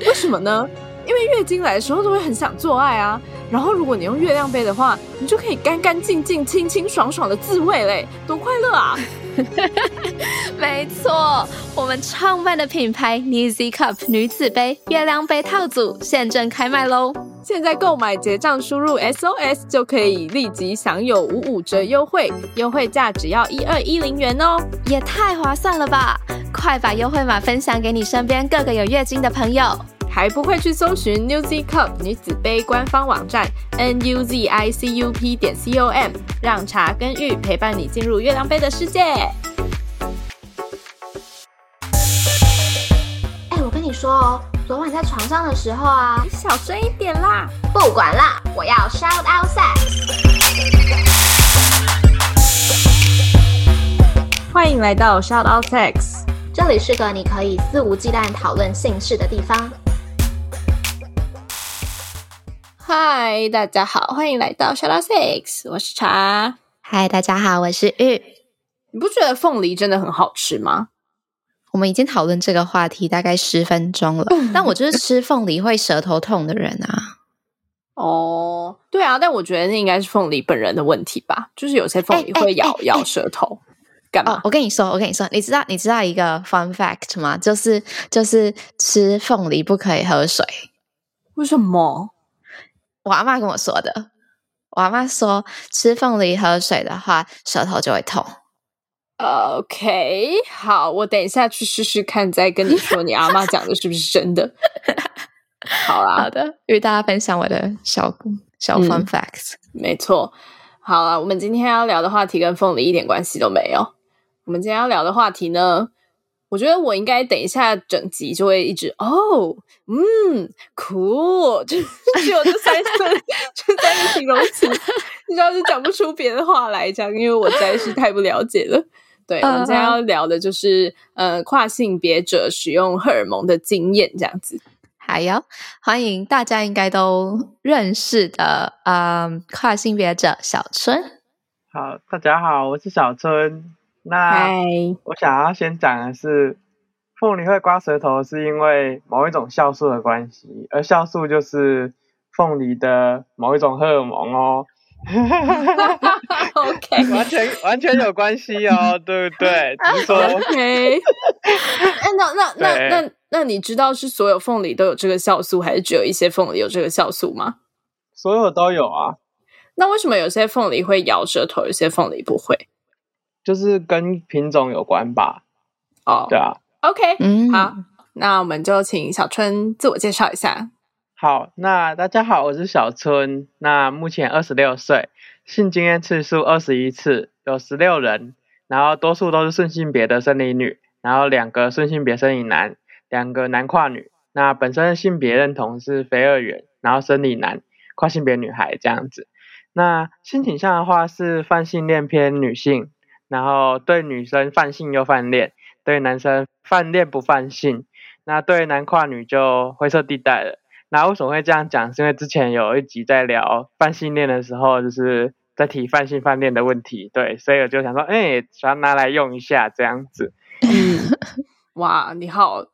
为什么呢？因为月经来的时候都会很想做爱啊。然后如果你用月亮杯的话，你就可以干干净净、清清爽爽的自慰嘞，多快乐啊！没错，我们创办的品牌 Newzy Cup 女子杯月亮杯套组现正开卖喽！现在购买结账输入 SOS 就可以立即享有五五折优惠，优惠价只要一二一零元哦，也太划算了吧！快把优惠码分享给你身边各个有月经的朋友。还不会去搜寻 Newzy Cup 女子杯官方网站 n u z i c u p 点 c o m，让茶跟玉陪伴你进入月亮杯的世界。哎，我跟你说哦，昨晚在床上的时候啊，你小声一点啦！不管啦，我要 shout out sex。欢迎来到 shout out sex，这里是个你可以肆无忌惮讨论性事的地方。嗨，大家好，欢迎来到 Shout Out Six，我是茶。嗨，大家好，我是玉。你不觉得凤梨真的很好吃吗？我们已经讨论这个话题大概十分钟了，但我就是吃凤梨会舌头痛的人啊。哦，对啊，但我觉得那应该是凤梨本人的问题吧，就是有些凤梨会咬、欸欸、咬舌头，干嘛、哦？我跟你说，我跟你说，你知道你知道一个 fun fact 吗？就是就是吃凤梨不可以喝水，为什么？我阿妈跟我说的，我阿妈说吃凤梨喝水的话，舌头就会痛。OK，好，我等一下去试试看，再跟你说，你阿妈讲的是不是真的？好啦，好的，与大家分享我的小小 fun facts。嗯，没错，好了，我们今天要聊的话题跟凤梨一点关系都没有。我们今天要聊的话题呢？我觉得我应该等一下整集就会一直哦，嗯，，cool，，就 只有这三个，就三个形容词，你知道就讲不出别的话来讲，因为我实在是太不了解了。对，我们今天要聊的就是呃跨性别者使用荷尔蒙的经验这样子。还有欢迎大家应该都认识的呃跨性别者小春。好，大家好，我是小春。那我想要先讲的是，凤梨会刮舌头是因为某一种酵素的关系，而酵素就是凤梨的某一种荷尔蒙哦。OK，完全完全有关系哦，对不对？你说 OK。那那那那那你知道是所有凤梨都有这个酵素，还是只有一些凤梨有这个酵素吗？所有都有啊。那为什么有些凤梨会咬舌头，有些凤梨不会？就是跟品种有关吧，哦，oh, 对啊，OK，嗯，好，那我们就请小春自我介绍一下。好，那大家好，我是小春，那目前二十六岁，性经验次数二十一次，有十六人，然后多数都是顺性别的生理女，然后两个顺性别生理男，两个男跨女。那本身的性别认同是非二元，然后生理男，跨性别女孩这样子。那性倾向的话是泛性恋偏女性。然后对女生泛性又泛恋，对男生泛恋不泛性，那对男跨女就灰色地带了。那为什么会这样讲？是因为之前有一集在聊泛性恋的时候，就是在提泛性泛恋的问题，对，所以我就想说，哎，想拿来用一下这样子。嗯，哇，你好，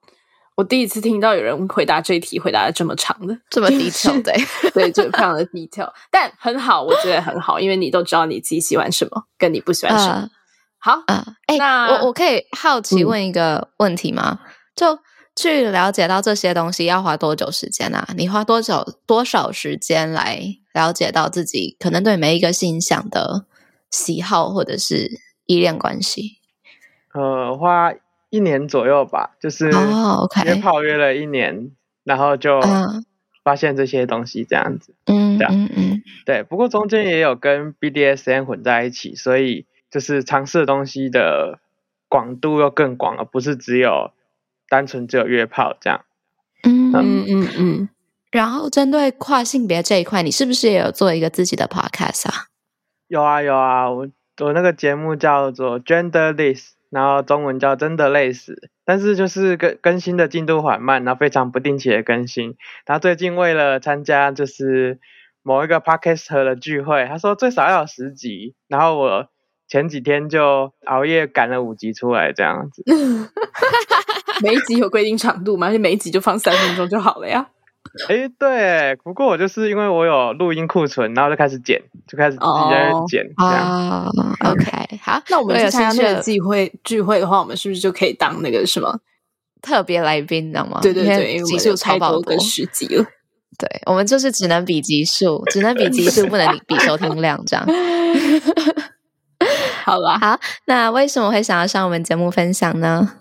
我第一次听到有人回答这一题，回答的这么长的，这么 detail，对，对，就非常的 detail，但很好，我觉得很好，因为你都知道你自己喜欢什么，跟你不喜欢什么。Uh, 好，嗯、呃，哎、欸，那我我可以好奇问一个问题吗？嗯、就去了解到这些东西要花多久时间啊？你花多久多少时间来了解到自己可能对每一个性向的喜好或者是依恋关系？呃，花一年左右吧，就是哦，OK，约炮约了一年，然后就发现这些东西这样子，嗯，这样嗯嗯，对，不过中间也有跟 BDSM 混在一起，所以。就是尝试的东西的广度又更广，而不是只有单纯只有约炮这样。嗯嗯嗯嗯嗯。然后针对跨性别这一块，你是不是也有做一个自己的 podcast 啊？有啊有啊，我我那个节目叫做 Genderless，然后中文叫真的累死，但是就是更更新的进度缓慢，然后非常不定期的更新。然后最近为了参加就是某一个 podcaster 的聚会，他说最少要有十集，然后我前几天就熬夜赶了五集出来，这样子。每一集有规定长度吗？而且每一集就放三分钟就好了呀。哎，对，不过我就是因为我有录音库存，然后就开始剪，就开始自己在剪。哦、oh,，OK，好，那我们参加那个聚会聚会的话，我们是不是就可以当那个什么特别来宾，你知道吗？对对对，集数超爆多，十集了。对，我们就是只能比集数，只能比集数，不能比收听量，这样。好了，好，那为什么会想要上我们节目分享呢？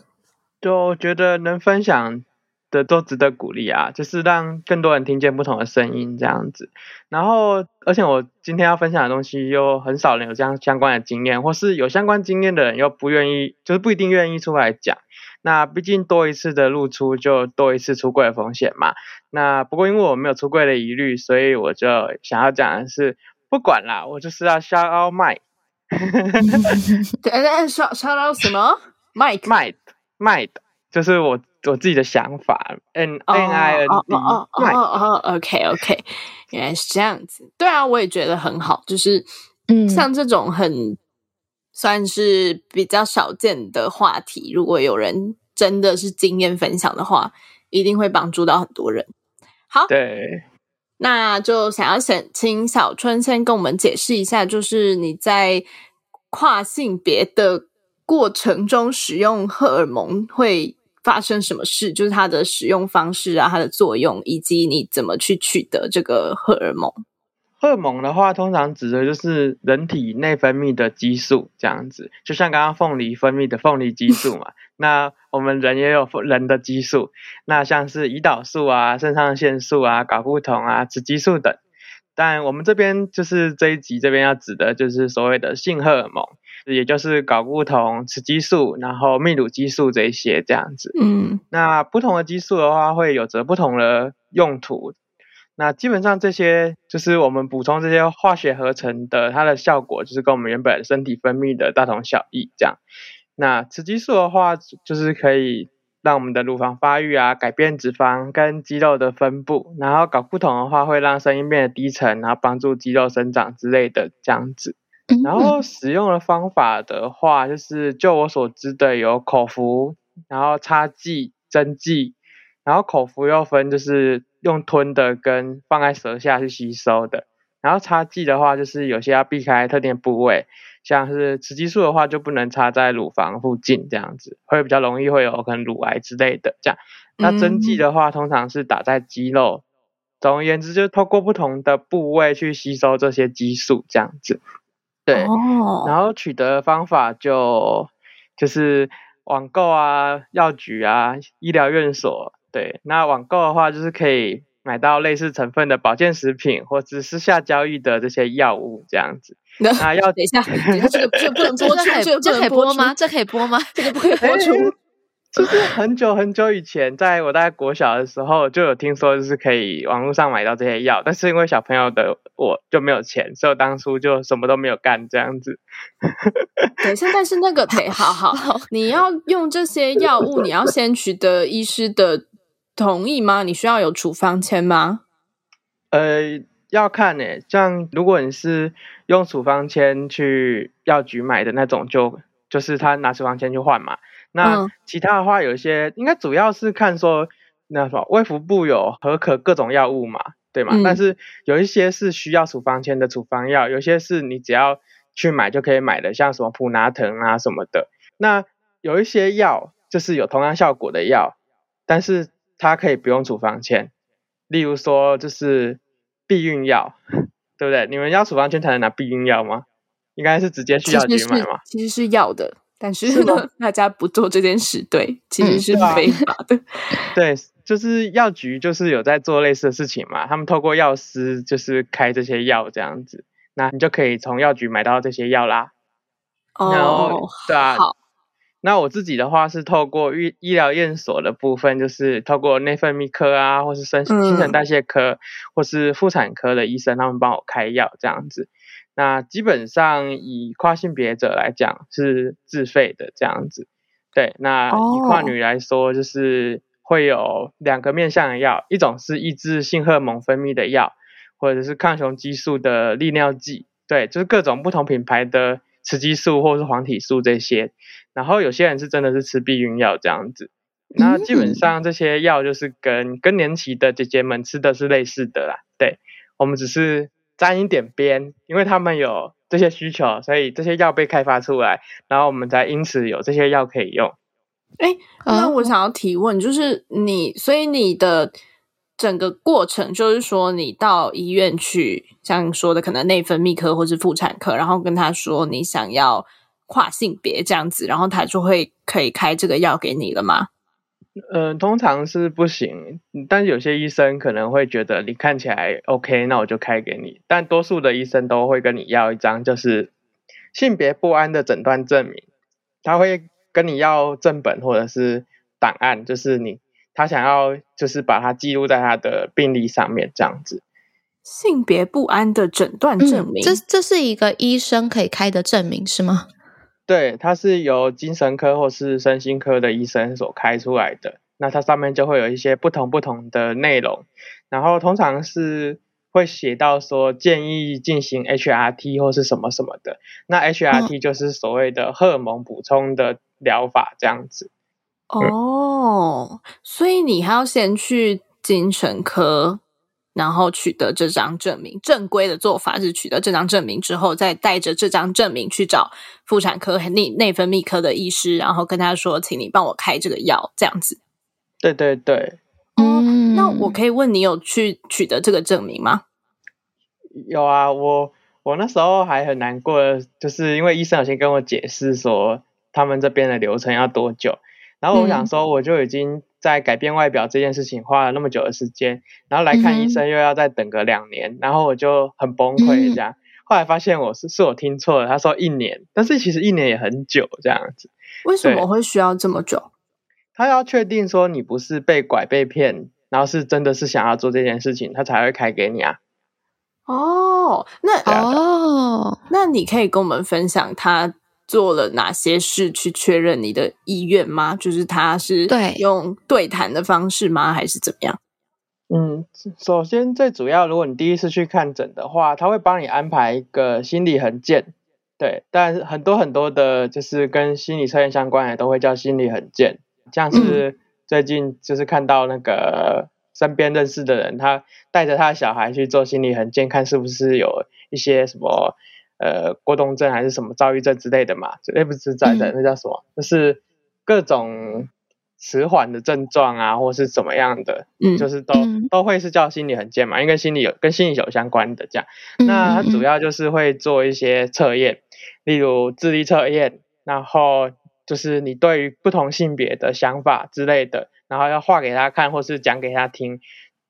就觉得能分享的都值得鼓励啊，就是让更多人听见不同的声音这样子。然后，而且我今天要分享的东西又很少人有这样相关的经验，或是有相关经验的人又不愿意，就是不一定愿意出来讲。那毕竟多一次的露出就多一次出柜的风险嘛。那不过因为我没有出柜的疑虑，所以我就想要讲的是，不管啦，我就是要 shout out Mike。对，哎，shout shout out 什么？Mike，Mike，Mike，就是我。我自己的想法，N N I N D，哦哦哦，OK OK，原来是这样子。对啊，我也觉得很好，就是嗯，像这种很算是比较少见的话题，如果有人真的是经验分享的话，一定会帮助到很多人。好，对，那就想要请请小春先跟我们解释一下，就是你在跨性别的过程中使用荷尔蒙会。发生什么事？就是它的使用方式啊，它的作用，以及你怎么去取得这个荷尔蒙。荷尔蒙的话，通常指的就是人体内分泌的激素，这样子。就像刚刚凤梨分泌的凤梨激素嘛，那我们人也有人的激素，那像是胰岛素啊、肾上腺素啊、睾固酮啊、雌激素等。但我们这边就是这一集这边要指的就是所谓的性荷尔蒙。也就是睾固酮、雌激素，然后泌乳激素这一些这样子。嗯，那不同的激素的话，会有着不同的用途。那基本上这些就是我们补充这些化学合成的，它的效果就是跟我们原本身体分泌的大同小异。这样，那雌激素的话，就是可以让我们的乳房发育啊，改变脂肪跟肌肉的分布。然后睾固酮的话，会让声音变得低沉，然后帮助肌肉生长之类的这样子。然后使用的方法的话，就是就我所知的有口服，然后擦剂、针剂，然后口服又分就是用吞的跟放在舌下去吸收的，然后擦剂的话就是有些要避开特定部位，像是雌激素的话就不能插在乳房附近这样子，会比较容易会有可能乳癌之类的这样。那针剂的话通常是打在肌肉，总而言之就是透过不同的部位去吸收这些激素这样子。对，oh. 然后取得的方法就就是网购啊、药局啊、医疗院所。对，那网购的话就是可以买到类似成分的保健食品，或者私下交易的这些药物这样子。那要等一下，这个这不能播出，这这可以播吗？这可以播吗？这个不可以 播出。就是很久很久以前，在我大概国小的时候，就有听说就是可以网络上买到这些药，但是因为小朋友的我就没有钱，所以我当初就什么都没有干这样子。等一下，但是那个 得好好，你要用这些药物，你要先取得医师的同意吗？你需要有处方签吗？呃，要看诶、欸，像如果你是用处方签去药局买的那种就，就就是他拿处方签去换嘛。那其他的话，有一些、嗯、应该主要是看说，那什么卫福部有核可各种药物嘛，对吗？嗯、但是有一些是需要处方签的处方药，有些是你只要去买就可以买的，像什么普拿疼啊什么的。那有一些药就是有同样效果的药，但是它可以不用处方签。例如说就是避孕药，对不对？你们要处方签才能拿避孕药吗？应该是直接去药局买嘛。其实是要的。但是呢，是大家不做这件事，对，其实是非法的。嗯对，啊、对，就是药局就是有在做类似的事情嘛，他们透过药师就是开这些药这样子，那你就可以从药局买到这些药啦。哦，对啊，好，那我自己的话是透过医医疗验所的部分，就是透过内分泌科啊，或是新新陈代谢科，嗯、或是妇产科的医生，他们帮我开药这样子。那基本上以跨性别者来讲是自费的这样子。对，那以跨女来说，就是会有两个面向的药，一种是抑制性荷尔蒙分泌的药，或者是抗雄激素的利尿剂。对，就是各种不同品牌的雌激素或是黄体素这些。然后有些人是真的是吃避孕药这样子。那基本上这些药就是跟更年期的姐姐们吃的是类似的啦。对，我们只是沾一点边，因为他们有。这些需求，所以这些药被开发出来，然后我们才因此有这些药可以用。哎，那我想要提问，就是你，所以你的整个过程，就是说你到医院去，像你说的，可能内分泌科或是妇产科，然后跟他说你想要跨性别这样子，然后他就会可以开这个药给你了吗？嗯、呃，通常是不行，但有些医生可能会觉得你看起来 OK，那我就开给你。但多数的医生都会跟你要一张就是性别不安的诊断证明，他会跟你要正本或者是档案，就是你他想要就是把它记录在他的病历上面这样子。性别不安的诊断证明，嗯、这这是一个医生可以开的证明是吗？对，它是由精神科或是身心科的医生所开出来的。那它上面就会有一些不同不同的内容，然后通常是会写到说建议进行 HRT 或是什么什么的。那 HRT 就是所谓的荷尔蒙补充的疗法，这样子。哦，所以你还要先去精神科。然后取得这张证明，正规的做法是取得这张证明之后，再带着这张证明去找妇产科、内内分泌科的医师，然后跟他说：“请你帮我开这个药。”这样子。对对对。哦，那我可以问你有去取得这个证明吗？有啊，我我那时候还很难过，就是因为医生有先跟我解释说他们这边的流程要多久，然后我想说我就已经。在改变外表这件事情花了那么久的时间，然后来看医生又要再等个两年，嗯、然后我就很崩溃这样。嗯、后来发现我是是我听错了，他说一年，但是其实一年也很久这样子。为什么会需要这么久？他要确定说你不是被拐被骗，然后是真的是想要做这件事情，他才会开给你啊。哦，那哦，那你可以跟我们分享他。做了哪些事去确认你的意愿吗？就是他是用对谈的方式吗？还是怎么样？嗯，首先最主要，如果你第一次去看诊的话，他会帮你安排一个心理衡鉴。对，但很多很多的，就是跟心理测验相关的，都会叫心理衡鉴。像是最近就是看到那个身边认识的人，他带着他的小孩去做心理衡鉴，看是不是有一些什么。呃，过动症还是什么躁郁症之类的嘛？绝对不是在的，那叫什么？就是各种迟缓的症状啊，或是怎么样的，嗯，就是都都会是叫心理衡鉴嘛，因为跟心理有跟心理有相关的这样。那它主要就是会做一些测验，例如智力测验，然后就是你对于不同性别的想法之类的，然后要画给他看，或是讲给他听，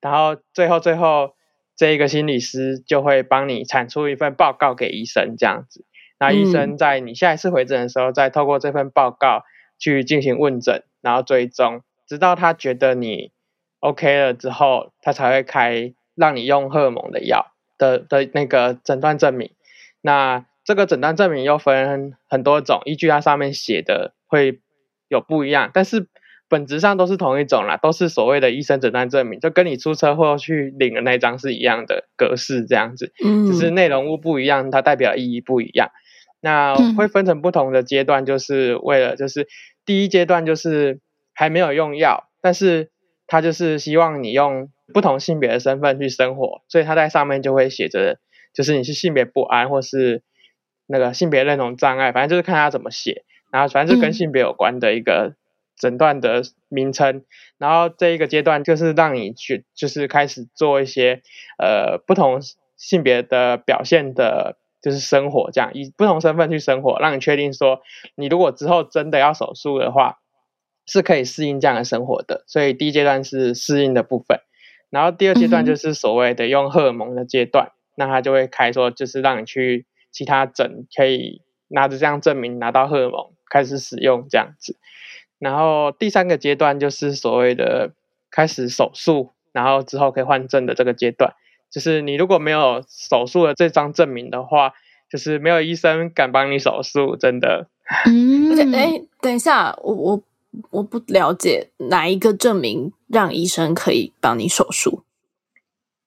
然后最后最后。这一个心理师就会帮你产出一份报告给医生，这样子。那医生在你下一次回诊的时候，再透过这份报告去进行问诊，然后追踪，直到他觉得你 OK 了之后，他才会开让你用荷尔蒙的药的的那个诊断证明。那这个诊断证明又分很多种，依据它上面写的会有不一样，但是。本质上都是同一种啦，都是所谓的医生诊断证明，就跟你出车祸去领的那张是一样的格式这样子，嗯，只是内容物不一样，它代表意义不一样。那会分成不同的阶段，就是为了就是第一阶段就是还没有用药，但是他就是希望你用不同性别的身份去生活，所以他在上面就会写着，就是你是性别不安或是那个性别认同障碍，反正就是看他怎么写，然后反正就跟性别有关的一个。诊断的名称，然后这一个阶段就是让你去，就是开始做一些呃不同性别的表现的，就是生活这样，以不同身份去生活，让你确定说，你如果之后真的要手术的话，是可以适应这样的生活的。所以第一阶段是适应的部分，然后第二阶段就是所谓的用荷尔蒙的阶段，嗯、那他就会开说，就是让你去其他诊，可以拿着这样证明拿到荷尔蒙。开始使用这样子。然后第三个阶段就是所谓的开始手术，然后之后可以换证的这个阶段，就是你如果没有手术的这张证明的话，就是没有医生敢帮你手术，真的。嗯，而且哎，等一下，我我我不了解哪一个证明让医生可以帮你手术？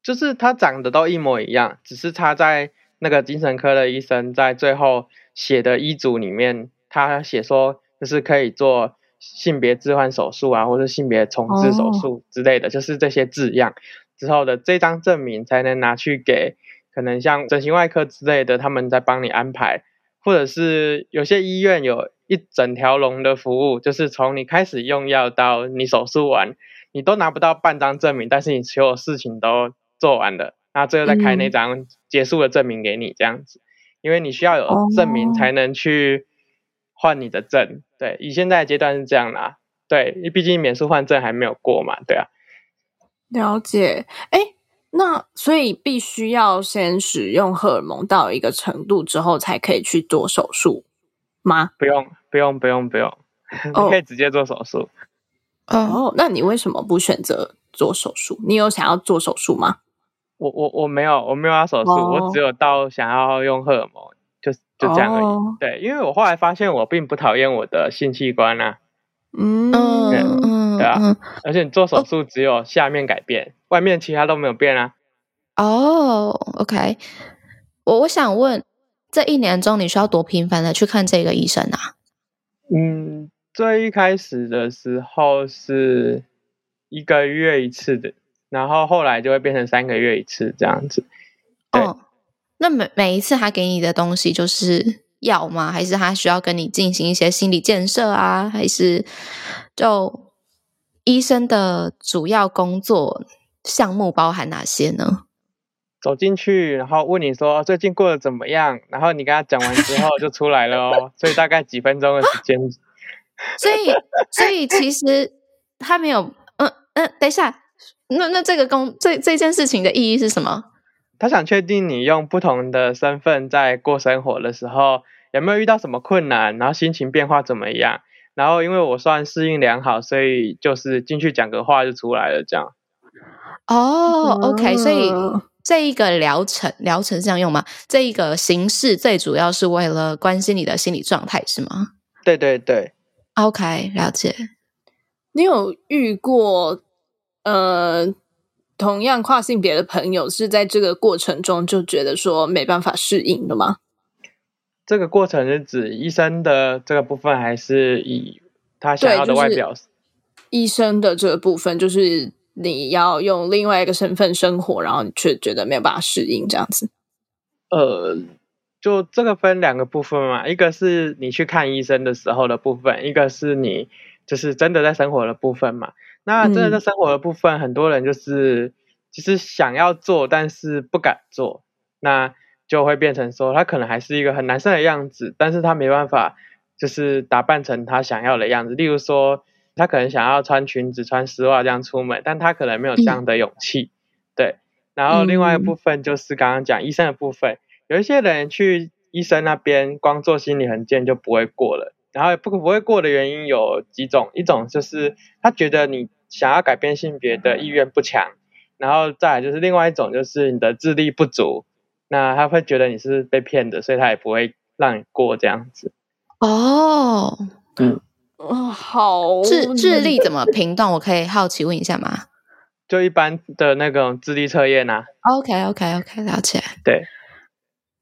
就是他长得都一模一样，只是他在那个精神科的医生在最后写的医嘱里面，他写说就是可以做性别置换手术啊，或者性别重置手术之类的，哦、就是这些字样。之后的这张证明才能拿去给可能像整形外科之类的，他们在帮你安排，或者是有些医院有一整条龙的服务，就是从你开始用药到你手术完，你都拿不到半张证明，但是你所有事情都做完了，然后最后再开那张结束的证明给你，这样子，嗯、因为你需要有证明才能去换你的证。哦、对，以现在的阶段是这样啦。对，因为毕竟免术换证还没有过嘛，对啊。了解，哎，那所以必须要先使用荷尔蒙到一个程度之后，才可以去做手术吗？不用，不用，不用，不用，哦、你可以直接做手术。哦，那你为什么不选择做手术？你有想要做手术吗？我我我没有，我没有要手术，oh. 我只有到想要用荷尔蒙，就就这样而已。Oh. 对，因为我后来发现我并不讨厌我的性器官啊。嗯嗯，对啊，而且你做手术只有下面改变，oh. 外面其他都没有变啊。哦，oh，OK，我我想问，这一年中你需要多频繁的去看这个医生啊？嗯，最一开始的时候是一个月一次的。然后后来就会变成三个月一次这样子。哦，那每每一次他给你的东西就是药吗？还是他需要跟你进行一些心理建设啊？还是就医生的主要工作项目包含哪些呢？走进去，然后问你说最近过得怎么样？然后你跟他讲完之后就出来了哦。所以大概几分钟的时间。所以，所以其实他没有，嗯嗯，等一下。那那这个工这这件事情的意义是什么？他想确定你用不同的身份在过生活的时候有没有遇到什么困难，然后心情变化怎么样？然后因为我算适应良好，所以就是进去讲个话就出来了，这样。哦，OK，所以这一个疗程疗程是这样用吗？这一个形式最主要是为了关心你的心理状态，是吗？对对对，OK，了解。你有遇过？呃，同样跨性别的朋友是在这个过程中就觉得说没办法适应的吗？这个过程是指医生的这个部分，还是以他想要的外表？就是、医生的这个部分，就是你要用另外一个身份生活，然后你却觉得没有办法适应这样子。呃，就这个分两个部分嘛，一个是你去看医生的时候的部分，一个是你就是真的在生活的部分嘛。那真的在生活的部分，嗯、很多人就是其实想要做，但是不敢做，那就会变成说，他可能还是一个很男生的样子，但是他没办法，就是打扮成他想要的样子。例如说，他可能想要穿裙子、穿丝袜这样出门，但他可能没有这样的勇气。嗯、对，然后另外一部分就是刚刚讲医生的部分，有一些人去医生那边光做心理衡鉴就不会过了。然后不不会过的原因有几种，一种就是他觉得你想要改变性别的意愿不强，然后再来就是另外一种就是你的智力不足，那他会觉得你是被骗的，所以他也不会让你过这样子。哦，嗯，哦，好，智智力怎么评断？我可以好奇问一下吗？就一般的那种智力测验啊。OK OK OK，了解。对，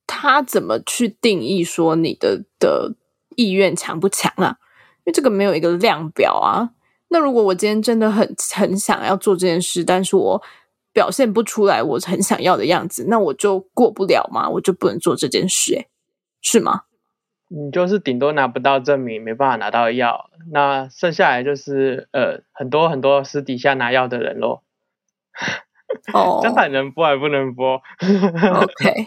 他怎么去定义说你的的？意愿强不强啊？因为这个没有一个量表啊。那如果我今天真的很很想要做这件事，但是我表现不出来我很想要的样子，那我就过不了嘛？我就不能做这件事？欸，是吗？你就是顶多拿不到证明，没办法拿到药，那剩下来就是呃很多很多私底下拿药的人喽。哦，这还能播还不能播？OK，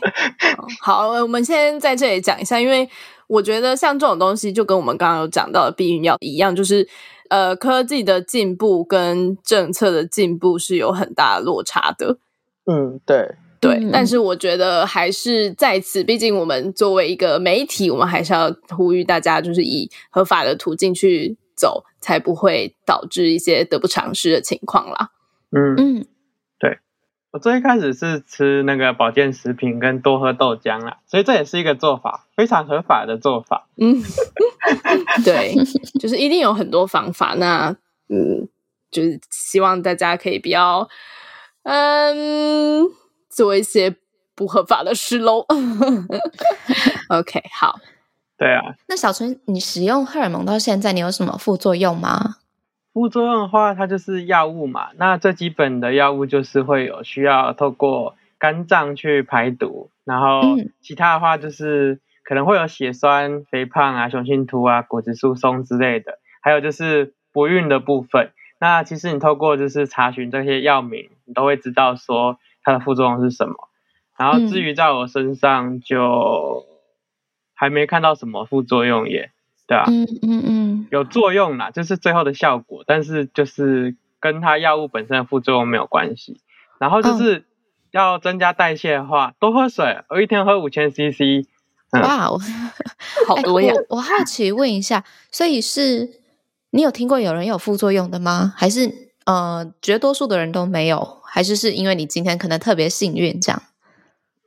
好，我们先在这里讲一下，因为。我觉得像这种东西，就跟我们刚刚有讲到的避孕药一样，就是呃，科技的进步跟政策的进步是有很大的落差的。嗯，对对，嗯、但是我觉得还是在此，毕竟我们作为一个媒体，我们还是要呼吁大家，就是以合法的途径去走，才不会导致一些得不偿失的情况啦。嗯嗯，对，我最一开始是吃那个保健食品跟多喝豆浆啦，所以这也是一个做法，非常合法的做法。嗯，对，就是一定有很多方法。那嗯，就是希望大家可以不要嗯。做一些不合法的事喽。OK，好，对啊。那小春，你使用荷尔蒙到现在，你有什么副作用吗？副作用的话，它就是药物嘛。那最基本的药物就是会有需要透过肝脏去排毒，然后其他的话就是可能会有血栓、肥胖啊、雄性秃啊、骨质疏松之类的，还有就是不孕的部分。那其实你透过就是查询这些药名，你都会知道说。它的副作用是什么？然后至于在我身上就还没看到什么副作用耶，对啊，嗯嗯嗯，有作用啦，就是最后的效果，但是就是跟它药物本身的副作用没有关系。然后就是要增加代谢的话，多喝水，我一天喝五千 CC。哇哦，好多呀！我我好奇问一下，所以是你有听过有人有副作用的吗？还是呃，绝多数的人都没有？还是是因为你今天可能特别幸运，这样？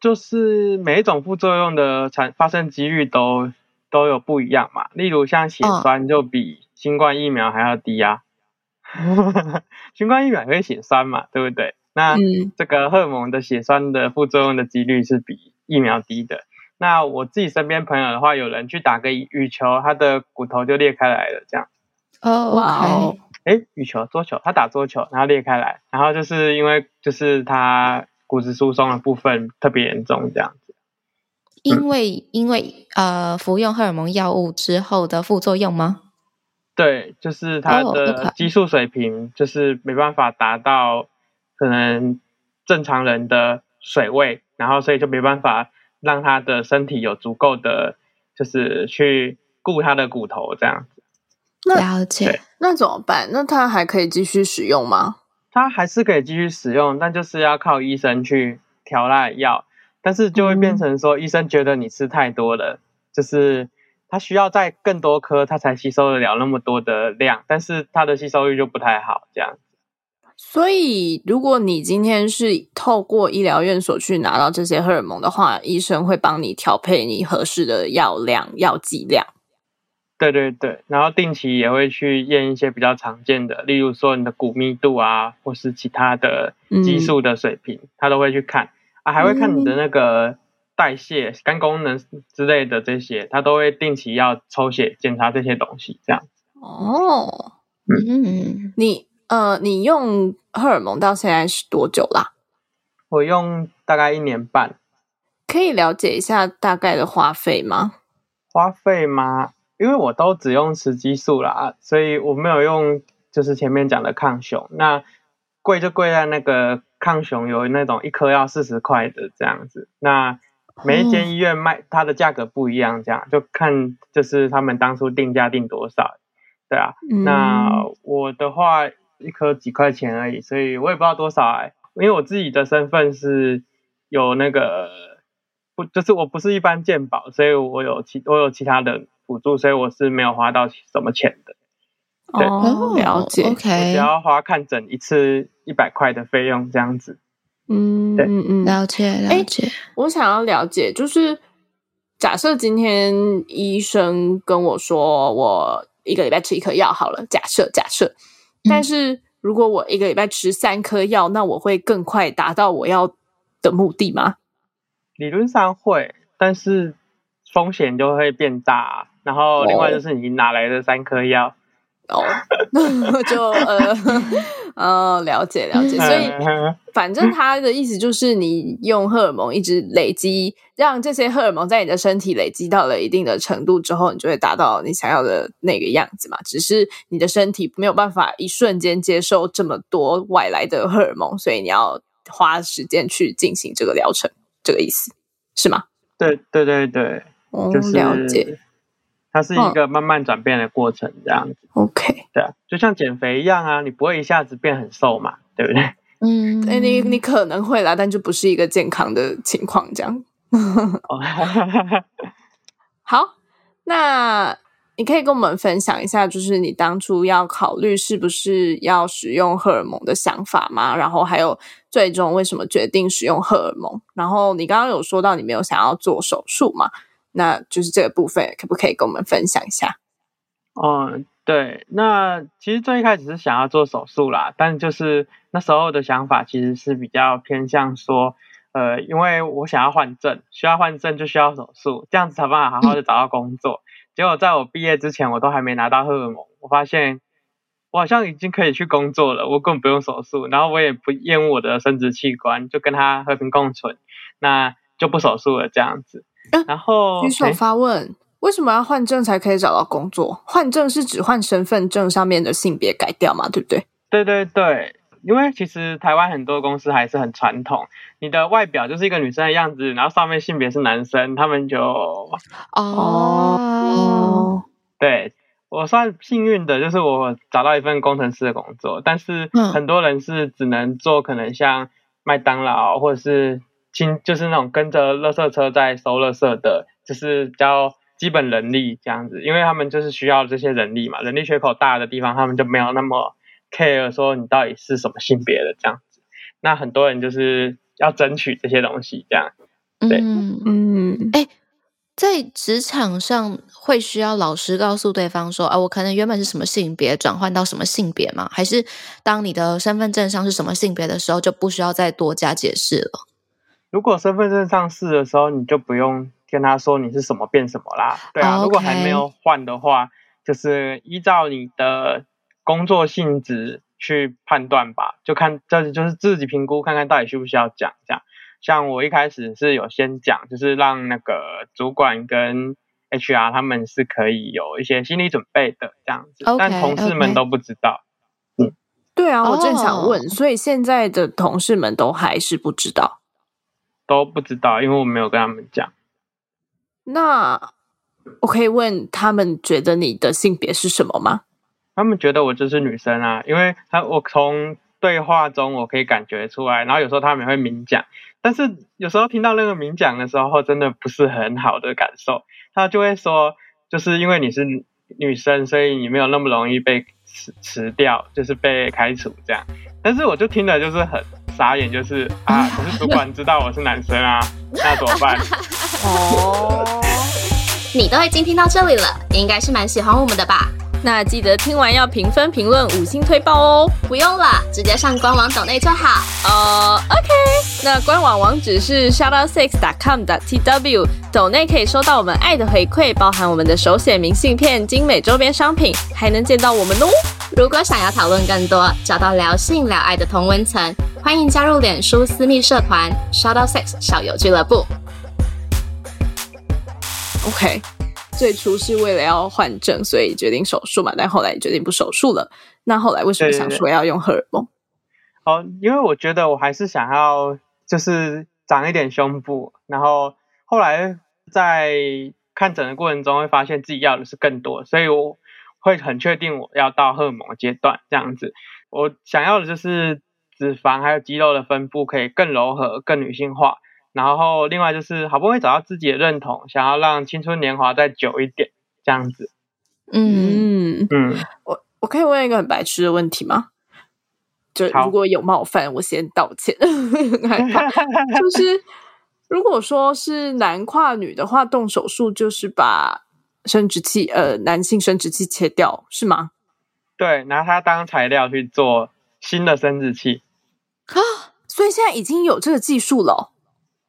就是每一种副作用的产发生几率都都有不一样嘛。例如像血栓就比新冠疫苗还要低啊。哦、新冠疫苗会血栓嘛，对不对？那这个荷尔蒙的血栓的副作用的几率是比疫苗低的。那我自己身边朋友的话，有人去打个羽球，他的骨头就裂开来了，这样。哦，哇哦。哎，羽球、桌球，他打桌球，然后裂开来，然后就是因为就是他骨质疏松的部分特别严重，这样子。因为、嗯、因为呃，服用荷尔蒙药物之后的副作用吗？对，就是他的激素水平就是没办法达到可能正常人的水位，然后所以就没办法让他的身体有足够的就是去顾他的骨头这样子。了解，那怎么办？那他还可以继续使用吗？他还是可以继续使用，但就是要靠医生去调那药，但是就会变成说，医生觉得你吃太多了，嗯、就是他需要再更多颗，他才吸收得了那么多的量，但是他的吸收率就不太好，这样。所以，如果你今天是透过医疗院所去拿到这些荷尔蒙的话，医生会帮你调配你合适的药量、药剂量。对对对，然后定期也会去验一些比较常见的，例如说你的骨密度啊，或是其他的激素的水平，嗯、他都会去看啊，还会看你的那个代谢、嗯、肝功能之类的这些，他都会定期要抽血检查这些东西，这样。哦，嗯，你呃，你用荷尔蒙到现在是多久啦？我用大概一年半。可以了解一下大概的花费吗？花费吗？因为我都只用雌激素啦，所以我没有用就是前面讲的抗雄。那贵就贵在那个抗雄有那种一颗要四十块的这样子。那每一间医院卖它的价格不一样，这样就看就是他们当初定价定多少，对啊。嗯、那我的话一颗几块钱而已，所以我也不知道多少哎、欸。因为我自己的身份是有那个不就是我不是一般健保，所以我有其我有其他的。辅助，所以我是没有花到什么钱的。对，哦、了解。OK，我只要花看诊一次一百块的费用这样子。嗯，对，嗯嗯，了解了解。我想要了解，就是假设今天医生跟我说，我一个礼拜吃一颗药好了。假设假设，但是如果我一个礼拜吃三颗药，那我会更快达到我要的目的吗？理论上会，但是。风险就会变大，然后另外就是你哪来的三颗药？哦，就呃呃了解了解，所以反正他的意思就是你用荷尔蒙一直累积，让这些荷尔蒙在你的身体累积到了一定的程度之后，你就会达到你想要的那个样子嘛。只是你的身体没有办法一瞬间接受这么多外来的荷尔蒙，所以你要花时间去进行这个疗程，这个意思是吗？对对对对。就是了解，它是一个慢慢转变的过程，这样子。OK，对啊，就像减肥一样啊，你不会一下子变很瘦嘛，对不对？嗯，哎，你你可能会啦，但就不是一个健康的情况，这样。好，那你可以跟我们分享一下，就是你当初要考虑是不是要使用荷尔蒙的想法吗？然后还有最终为什么决定使用荷尔蒙？然后你刚刚有说到你没有想要做手术嘛？那就是这个部分可不可以跟我们分享一下？嗯，对，那其实最一开始是想要做手术啦，但就是那时候的想法其实是比较偏向说，呃，因为我想要换证，需要换证就需要手术，这样子才办法好好的 找到工作。嗯、结果在我毕业之前，我都还没拿到荷尔蒙，我发现我好像已经可以去工作了，我根本不用手术，然后我也不厌恶我的生殖器官，就跟它和平共存，那就不手术了这样子。然后举手发问。为什么要换证才可以找到工作？换证是指换身份证上面的性别改掉嘛？对不对？对对对，因为其实台湾很多公司还是很传统，你的外表就是一个女生的样子，然后上面性别是男生，他们就哦，对，我算幸运的，就是我找到一份工程师的工作，但是很多人是只能做可能像麦当劳或者是亲，就是那种跟着垃圾车在收垃圾的，就是比较。基本人力这样子，因为他们就是需要这些人力嘛，人力缺口大的地方，他们就没有那么 care 说你到底是什么性别的这样子。那很多人就是要争取这些东西，这样。对，嗯嗯。哎、欸，在职场上会需要老师告诉对方说，啊，我可能原本是什么性别，转换到什么性别吗？还是当你的身份证上是什么性别的时候，就不需要再多加解释了？如果身份证上市的时候，你就不用跟他说你是什么变什么啦。对啊.如果还没有换的话，就是依照你的工作性质去判断吧，就看这就是自己评估，看看到底需不需要讲这样。像我一开始是有先讲，就是让那个主管跟 HR 他们是可以有一些心理准备的这样子，Okay, 但同事们都不知道。嗯，对啊，我正想问，oh. 所以现在的同事们都还是不知道。都不知道，因为我没有跟他们讲。那我可以问他们觉得你的性别是什么吗？他们觉得我就是女生啊，因为他我从对话中我可以感觉出来，然后有时候他们也会明讲，但是有时候听到那个明讲的时候，真的不是很好的感受。他就会说，就是因为你是女生，所以你没有那么容易被辞辞掉，就是被开除这样。但是我就听了就是很。傻眼就是啊！可是主管知道我是男生啊，那怎么办？哦，你都已经听到这里了，应该是蛮喜欢我们的吧？那记得听完要评分、评论、五星推爆哦！不用了，直接上官网抖内就好。哦、uh,，OK。那官网网址是 shoutout6.com.tw，抖内可以收到我们爱的回馈，包含我们的手写明信片、精美周边商品，还能见到我们哦。如果想要讨论更多，找到聊性聊爱的同温层。欢迎加入脸书私密社团 Shoutout Sex 小友俱乐部。OK，最初是为了要换证，所以决定手术嘛，但后来决定不手术了。那后来为什么想说要用荷尔蒙？哦，因为我觉得我还是想要就是长一点胸部，然后后来在看诊的过程中会发现自己要的是更多，所以我会很确定我要到荷尔蒙阶段这样子。我想要的就是。脂肪还有肌肉的分布可以更柔和、更女性化，然后另外就是好不容易找到自己的认同，想要让青春年华再久一点，这样子。嗯嗯，我我可以问一个很白痴的问题吗？就如果有冒犯，我先道歉。害怕。就是如果说是男跨女的话，动手术就是把生殖器呃男性生殖器切掉，是吗？对，拿它当材料去做新的生殖器。啊，所以现在已经有这个技术了哦？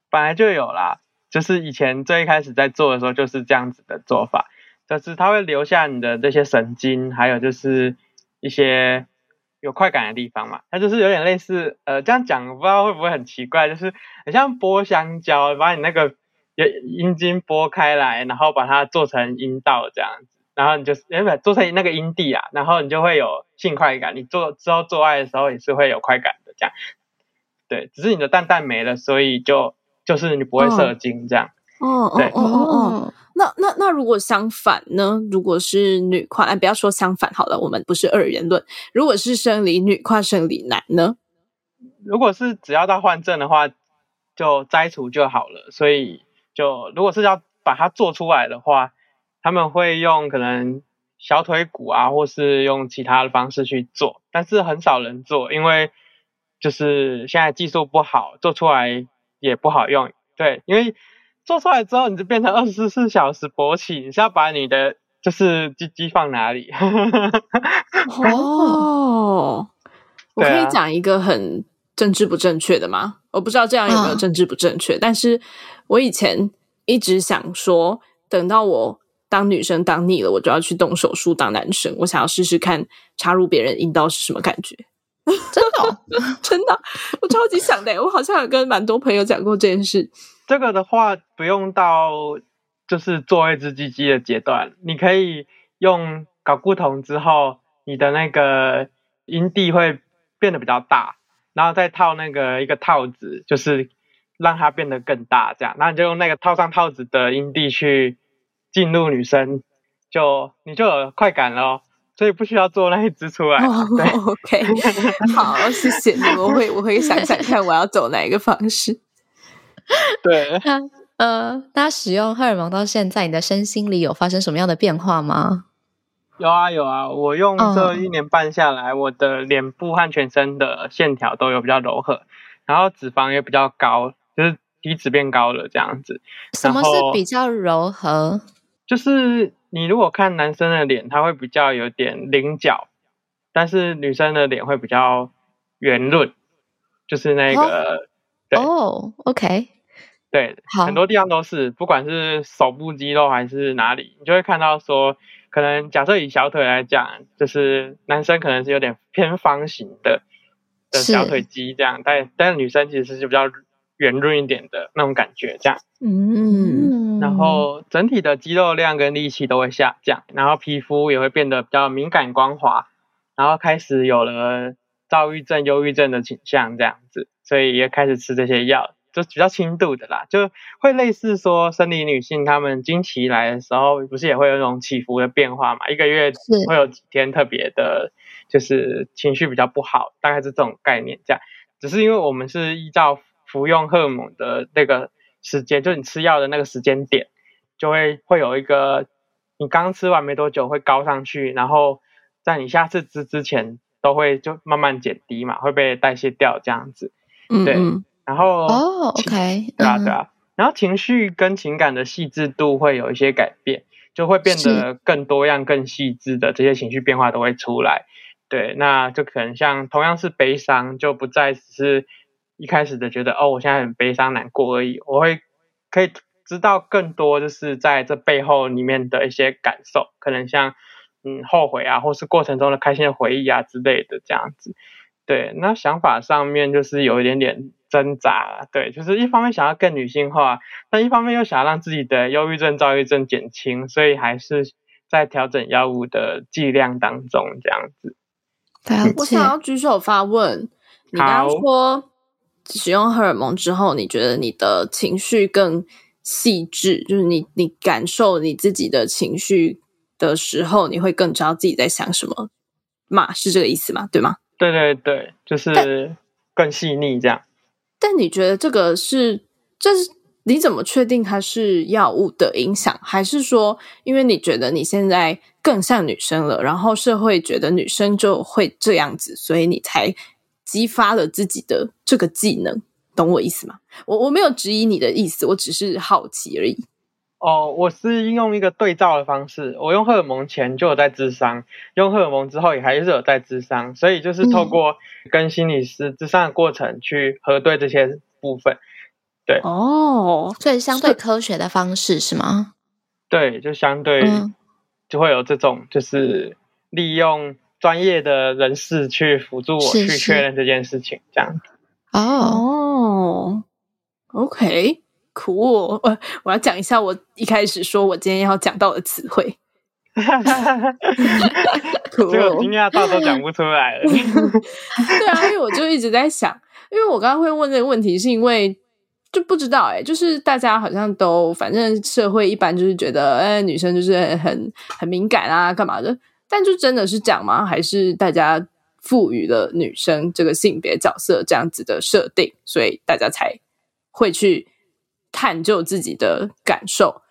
本来就有啦，就是以前最一开始在做的时候就是这样子的做法，就是它会留下你的这些神经，还有就是一些有快感的地方嘛。它就是有点类似，呃，这样讲不知道会不会很奇怪，就是很像剥香蕉，把你那个阴茎剥开来，然后把它做成阴道这样子，然后你就原本做成那个阴蒂啊，然后你就会有性快感，你做之后做爱的时候也是会有快感的。这样，对，只是你的蛋蛋没了，所以就就是你不会射精这样。哦，对，哦哦哦。那那那如果相反呢？如果是女跨，哎，不要说相反好了，我们不是二元论。如果是生理女跨生理男呢？如果是只要到换证的话，就摘除就好了。所以就如果是要把它做出来的话，他们会用可能小腿骨啊，或是用其他的方式去做，但是很少人做，因为就是现在技术不好，做出来也不好用。对，因为做出来之后，你就变成 二十四小时勃起，你是要把你的就是鸡鸡放哪里？哦，我可以讲一个很政治不正确的吗？我不知道这样有没有政治不正确，但是我以前一直想说，等到我。当女生当腻了，我就要去动手术当男生。我想要试试看插入别人阴道是什么感觉。真的、哦，真的，我超级想的。我好像有跟蛮多朋友讲过这件事。这个的话，不用到就是做一只鸡鸡的阶段，你可以用搞固酮之后，你的那个阴蒂会变得比较大，然后再套那个一个套子，就是让它变得更大，这样。然后你就用那个套上套子的阴蒂去。进入女生就你就有快感了，所以不需要做那一只出来。Oh, 对，OK，好，谢谢你。我会我会想想看我要走哪一个方式。对，那呃，大家使用荷尔蒙到现在，你的身心里有发生什么样的变化吗？有啊有啊，我用这一年半下来，oh. 我的脸部和全身的线条都有比较柔和，然后脂肪也比较高，就是体脂变高了这样子。什么是比较柔和？就是你如果看男生的脸，他会比较有点棱角，但是女生的脸会比较圆润，就是那个，哦、对哦，OK，对，很多地方都是，不管是手部肌肉还是哪里，你就会看到说，可能假设以小腿来讲，就是男生可能是有点偏方形的的小腿肌这样，但但是女生其实是比较。圆润一点的那种感觉，这样，嗯，然后整体的肌肉量跟力气都会下降，然后皮肤也会变得比较敏感光滑，然后开始有了躁郁症、忧郁症的倾向，这样子，所以也开始吃这些药，就比较轻度的啦，就会类似说生理女性她们经期来的时候，不是也会有那种起伏的变化嘛？一个月会有几天特别的，就是情绪比较不好，大概是这种概念，这样，只是因为我们是依照。服用荷尔蒙的那个时间，就你吃药的那个时间点，就会会有一个，你刚吃完没多久会高上去，然后在你下次吃之前都会就慢慢减低嘛，会被代谢掉这样子。嗯，对。然后哦，OK，对啊，对啊。然后情绪跟情感的细致度会有一些改变，就会变得更多样、更细致的这些情绪变化都会出来。对，那就可能像同样是悲伤，就不再只是。一开始的觉得哦，我现在很悲伤难过而已，我会可以知道更多，就是在这背后里面的一些感受，可能像嗯后悔啊，或是过程中的开心的回忆啊之类的这样子。对，那想法上面就是有一点点挣扎，对，就是一方面想要更女性化，但一方面又想要让自己的忧郁症、躁郁症减轻，所以还是在调整药物的剂量当中这样子。对，我想要举手发问，你刚刚说。使用荷尔蒙之后，你觉得你的情绪更细致，就是你你感受你自己的情绪的时候，你会更知道自己在想什么嘛？是这个意思吗？对吗？对对对，就是更细腻这样。但，但你觉得这个是，这是你怎么确定它是药物的影响，还是说，因为你觉得你现在更像女生了，然后社会觉得女生就会这样子，所以你才？激发了自己的这个技能，懂我意思吗？我我没有质疑你的意思，我只是好奇而已。哦，我是用一个对照的方式，我用荷尔蒙前就有在智商，用荷尔蒙之后也还是有在智商，所以就是透过跟心理师咨商的过程去核对这些部分。对，哦，所以相对科学的方式是吗？对，就相对就会有这种，就是利用。专业的人士去辅助我去确认这件事情，这样子。哦，OK，cool。我 我要讲一下我一开始说我今天要讲到的词汇。哈哈哈哈哈！这个惊讶到都讲不出来了。对啊，因为我就一直在想，因为我刚刚会问这个问题，是因为就不知道哎、欸，就是大家好像都反正社会一般就是觉得，哎、欸，女生就是很很敏感啊，干嘛的。但就真的是这样吗？还是大家赋予了女生这个性别角色这样子的设定，所以大家才会去探究自己的感受。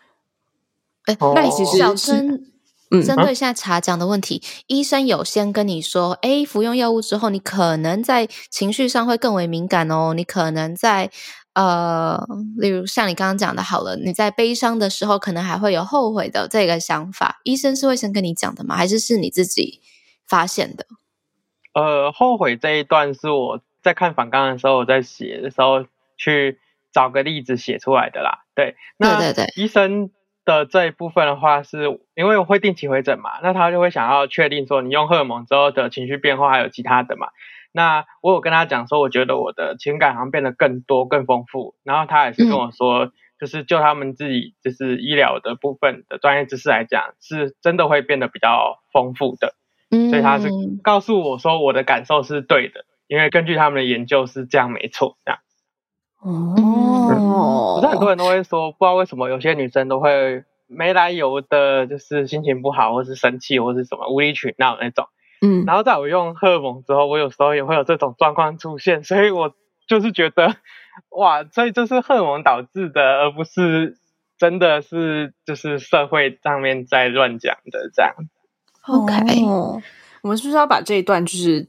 哎，那其实小春，嗯，针对现在茶讲的问题，嗯，医生有先跟你说，哎，服用药物之后，你可能在情绪上会更为敏感哦，你可能在。呃，例如像你刚刚讲的，好了，你在悲伤的时候，可能还会有后悔的这个想法。医生是会先跟你讲的吗？还是是你自己发现的？呃，后悔这一段是我在看反纲的时候，我在写的时候去找个例子写出来的啦。对，那对对对，医生的这一部分的话，是因为我会定期回诊嘛，那他就会想要确定说你用荷尔蒙之后的情绪变化还有其他的嘛。那我有跟他讲说，我觉得我的情感好像变得更多、更丰富。然后他也是跟我说，嗯、就是就他们自己就是医疗的部分的专业知识来讲，是真的会变得比较丰富的。嗯，所以他是告诉我说，我的感受是对的，因为根据他们的研究是这样，没错，这样。哦，不是很多人都会说，不知道为什么有些女生都会没来由的，就是心情不好，或是生气，或是什么无理取闹那种。嗯，然后在我用荷尔蒙之后，我有时候也会有这种状况出现，所以我就是觉得，哇，所以这是荷尔蒙导致的，而不是真的是就是社会上面在乱讲的这样。OK，哦，我们是不是要把这一段就是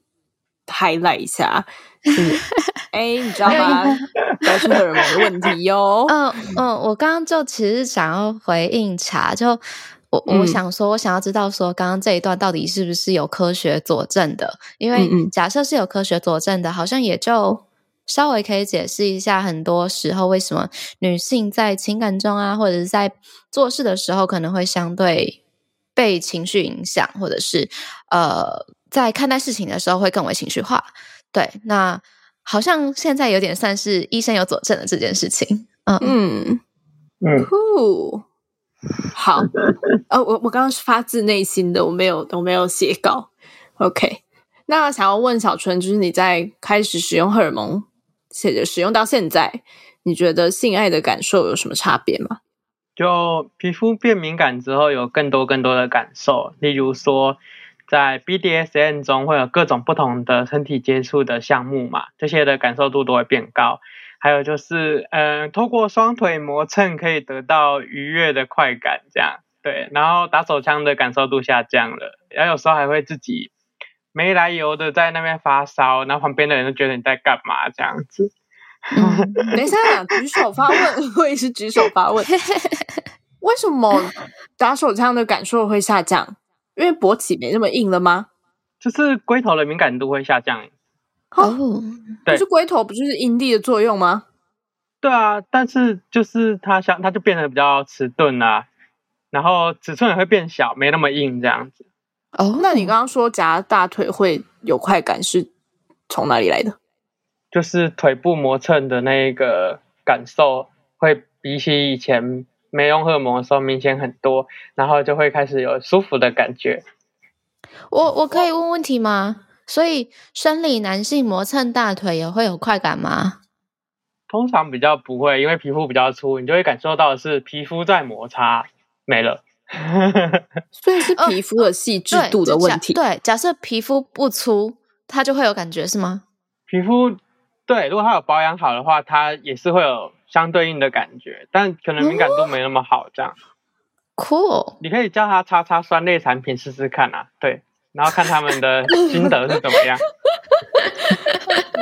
highlight 一下？哎，你知道吗？都是荷尔蒙的问题哟。嗯嗯，我刚刚就其实想要回应茶就。我我想说，我想要知道说，刚刚这一段到底是不是有科学佐证的？因为假设是有科学佐证的，好像也就稍微可以解释一下，很多时候为什么女性在情感中啊，或者是在做事的时候，可能会相对被情绪影响，或者是呃，在看待事情的时候会更为情绪化。对，那好像现在有点算是医生有佐证的这件事情。嗯嗯嗯，酷。好，哦，我我刚刚是发自内心的，我没有我没有写稿。OK，那想要问小春，就是你在开始使用荷尔蒙，写着使用到现在，你觉得性爱的感受有什么差别吗？就皮肤变敏感之后，有更多更多的感受，例如说，在 BDSN 中会有各种不同的身体接触的项目嘛，这些的感受度都会变高。还有就是，嗯、呃，透过双腿磨蹭可以得到愉悦的快感，这样对。然后打手枪的感受度下降了，然后有时候还会自己没来由的在那边发烧，然后旁边的人都觉得你在干嘛这样子。嗯、等一下，举手发问，我也是举手发问。为什么打手枪的感受会下降？因为勃起没那么硬了吗？就是龟头的敏感度会下降。哦，oh, 对，不是龟头不就是阴蒂的作用吗？对啊，但是就是它像它就变得比较迟钝啊，然后尺寸也会变小，没那么硬这样子。哦，oh, 那你刚刚说夹大腿会有快感，是从哪里来的？就是腿部磨蹭的那个感受，会比起以前没用荷尔蒙的时候明显很多，然后就会开始有舒服的感觉。我我可以问问题吗？所以，生理男性磨蹭大腿也会有快感吗？通常比较不会，因为皮肤比较粗，你就会感受到的是皮肤在摩擦，没了。所以是皮肤的细致度的问题。哦、对，假设皮肤不粗，它就会有感觉是吗？皮肤对，如果它有保养好的话，它也是会有相对应的感觉，但可能敏感度没那么好。这样。Cool，你可以叫他擦擦酸类产品试试看啊。对。然后看他们的心得是怎么样。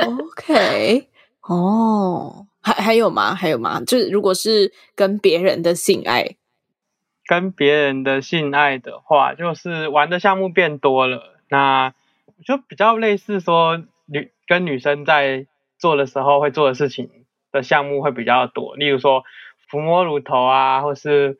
OK，哦，还还有吗？还有吗？就是如果是跟别人的性爱，跟别人的性爱的话，就是玩的项目变多了，那就比较类似说女跟女生在做的时候会做的事情的项目会比较多，例如说抚摸乳头啊，或是。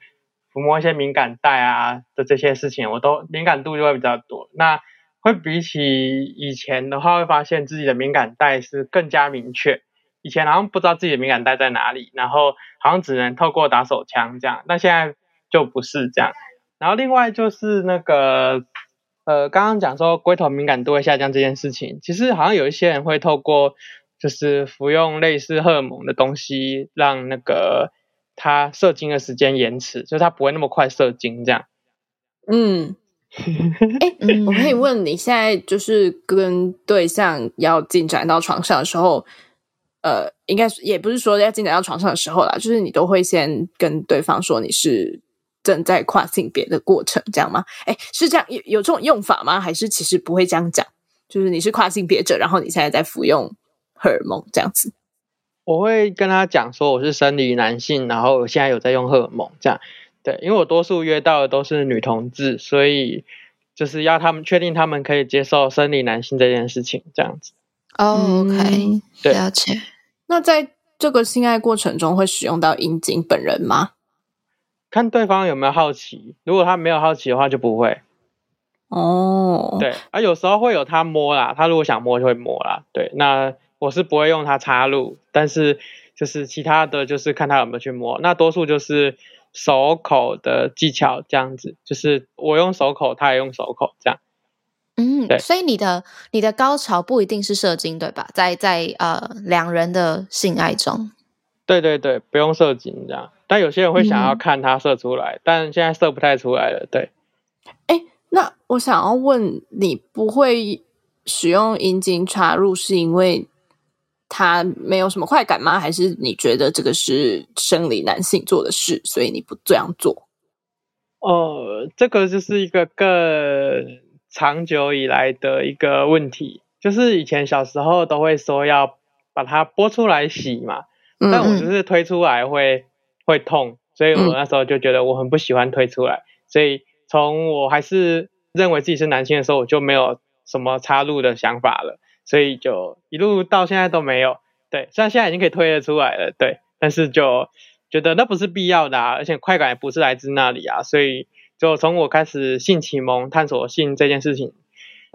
抚摸一些敏感带啊的这些事情，我都敏感度就会比较多。那会比起以前的话，会发现自己的敏感带是更加明确。以前好像不知道自己的敏感带在哪里，然后好像只能透过打手枪这样。那现在就不是这样。然后另外就是那个呃，刚刚讲说龟头敏感度会下降这件事情，其实好像有一些人会透过就是服用类似荷尔蒙的东西，让那个。他射精的时间延迟，就是他不会那么快射精，这样。嗯，哎、欸，我可以问你现在就是跟对象要进展到床上的时候，呃，应该也不是说要进展到床上的时候啦，就是你都会先跟对方说你是正在跨性别的过程，这样吗？哎、欸，是这样有有这种用法吗？还是其实不会这样讲？就是你是跨性别者，然后你现在在服用荷尔蒙这样子？我会跟他讲说我是生理男性，然后我现在有在用荷尔蒙这样。对，因为我多数约到的都是女同志，所以就是要他们确定他们可以接受生理男性这件事情，这样子。Oh, OK，对，了解。那在这个性爱过程中会使用到阴茎本人吗？看对方有没有好奇，如果他没有好奇的话，就不会。哦，oh. 对，啊，有时候会有他摸啦，他如果想摸就会摸啦。对，那我是不会用它插入，但是就是其他的就是看他有没有去摸，那多数就是。手口的技巧这样子，就是我用手口，他也用手口这样。嗯，对所以你的你的高潮不一定是射精，对吧？在在呃两人的性爱中，对对对，不用射精这样。但有些人会想要看他射出来，嗯、但现在射不太出来了。对，哎，那我想要问你，不会使用阴茎插入是因为？他没有什么快感吗？还是你觉得这个是生理男性做的事，所以你不这样做？哦，这个就是一个更长久以来的一个问题，就是以前小时候都会说要把它剥出来洗嘛，嗯嗯，但我就是推出来会会痛，所以我那时候就觉得我很不喜欢推出来，嗯、所以从我还是认为自己是男性的时候，我就没有什么插入的想法了。所以就一路到现在都没有，对，虽然现在已经可以推得出来了，对，但是就觉得那不是必要的啊，而且快感也不是来自那里啊，所以就从我开始性启蒙、探索性这件事情